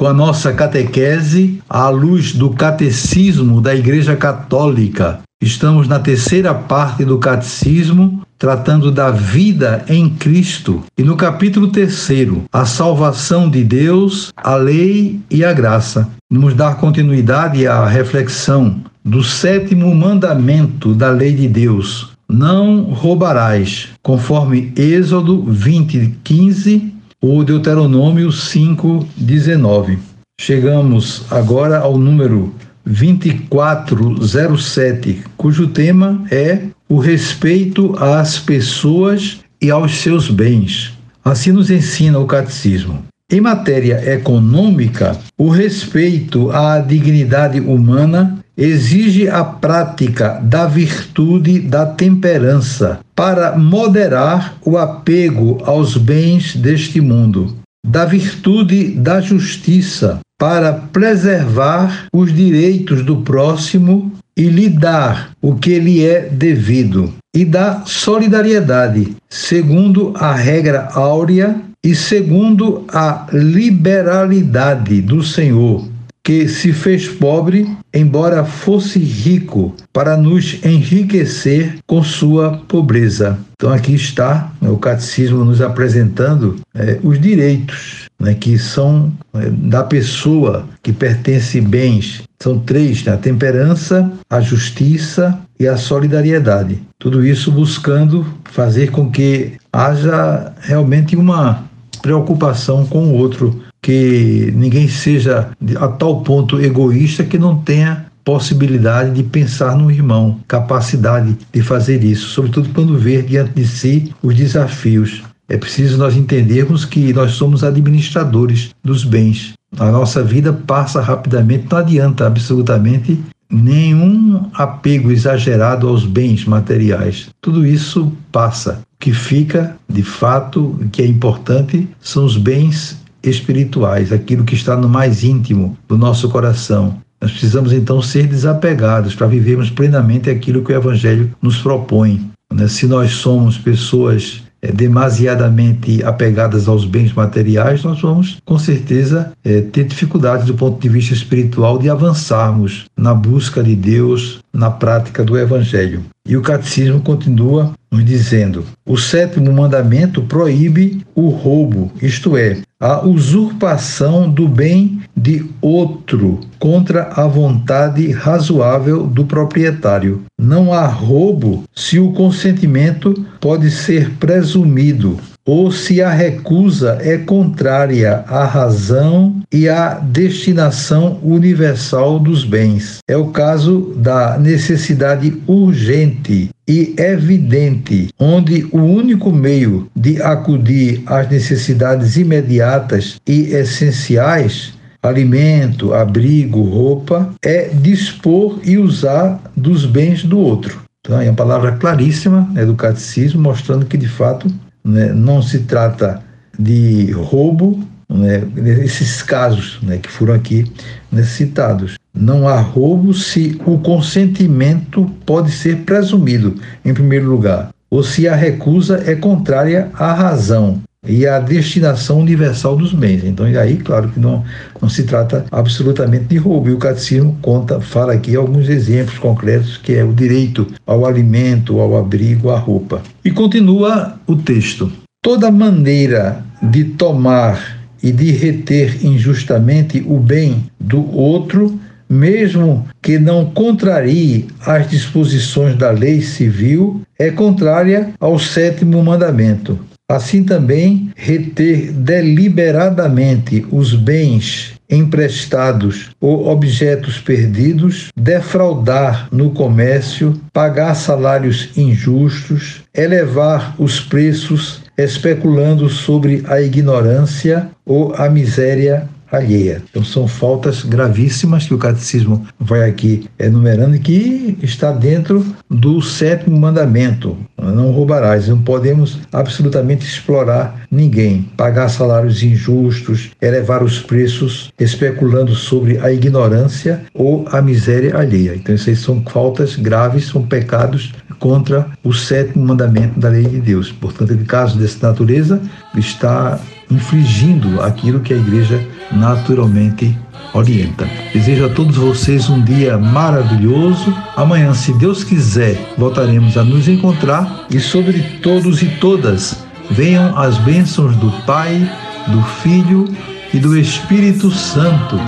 com a nossa catequese à luz do catecismo da Igreja Católica. Estamos na terceira parte do catecismo, tratando da vida em Cristo. E no capítulo terceiro, a salvação de Deus, a lei e a graça. Vamos dar continuidade à reflexão do sétimo mandamento da lei de Deus. Não roubarás, conforme Êxodo 20, 15 o Deuteronômio 5:19. Chegamos agora ao número 2407, cujo tema é o respeito às pessoas e aos seus bens. Assim nos ensina o catecismo. Em matéria econômica, o respeito à dignidade humana exige a prática da virtude da temperança para moderar o apego aos bens deste mundo, da virtude da justiça para preservar os direitos do próximo e lhe dar o que lhe é devido, e da solidariedade, segundo a regra áurea e segundo a liberalidade do Senhor que se fez pobre, embora fosse rico, para nos enriquecer com sua pobreza. Então aqui está né, o catecismo nos apresentando é, os direitos né, que são é, da pessoa que pertence bens. São três: né, a temperança, a justiça e a solidariedade. Tudo isso buscando fazer com que haja realmente uma preocupação com o outro, que ninguém seja a tal ponto egoísta que não tenha possibilidade de pensar no irmão, capacidade de fazer isso, sobretudo quando vê diante de si os desafios. É preciso nós entendermos que nós somos administradores dos bens. A nossa vida passa rapidamente, não adianta absolutamente nenhum apego exagerado aos bens materiais. Tudo isso passa. O que fica, de fato, que é importante, são os bens espirituais, aquilo que está no mais íntimo do nosso coração. Nós precisamos então ser desapegados para vivermos plenamente aquilo que o Evangelho nos propõe. Né? Se nós somos pessoas é, demasiadamente apegadas aos bens materiais, nós vamos com certeza é, ter dificuldades do ponto de vista espiritual de avançarmos na busca de Deus, na prática do Evangelho. E o catecismo continua nos dizendo: o sétimo mandamento proíbe o roubo, isto é, a usurpação do bem de outro contra a vontade razoável do proprietário. Não há roubo se o consentimento pode ser presumido ou se a recusa é contrária à razão e à destinação universal dos bens. É o caso da necessidade urgente e evidente, onde o único meio de acudir às necessidades imediatas e essenciais alimento, abrigo, roupa, é dispor e usar dos bens do outro. Então, é uma palavra claríssima né, do catecismo, mostrando que, de fato, né, não se trata de roubo, né, nesses casos né, que foram aqui né, citados. Não há roubo se o consentimento pode ser presumido, em primeiro lugar, ou se a recusa é contrária à razão e à destinação universal dos bens. Então, aí, claro que não, não se trata absolutamente de roubo. E o catecismo conta, fala aqui alguns exemplos concretos, que é o direito ao alimento, ao abrigo, à roupa. E continua o texto. Toda maneira de tomar e de reter injustamente o bem do outro, mesmo que não contrarie as disposições da lei civil, é contrária ao sétimo mandamento. Assim também, reter deliberadamente os bens emprestados ou objetos perdidos, defraudar no comércio, pagar salários injustos, elevar os preços especulando sobre a ignorância ou a miséria alheia. Então são faltas gravíssimas que o catecismo vai aqui enumerando que está dentro do sétimo mandamento. Não roubarás. Não podemos absolutamente explorar ninguém, pagar salários injustos, elevar os preços especulando sobre a ignorância ou a miséria alheia. Então essas são faltas graves, são pecados contra o sétimo mandamento da lei de Deus. Portanto, em caso dessa natureza, está infligindo aquilo que a igreja naturalmente orienta. Desejo a todos vocês um dia maravilhoso. Amanhã, se Deus quiser, voltaremos a nos encontrar e sobre todos e todas venham as bênçãos do Pai, do Filho e do Espírito Santo.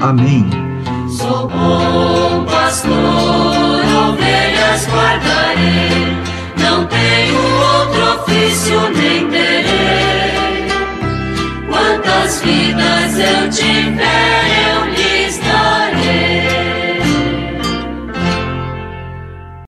Amém. Sou bom pastor, ovelhas guardarei, não tenho outro ofício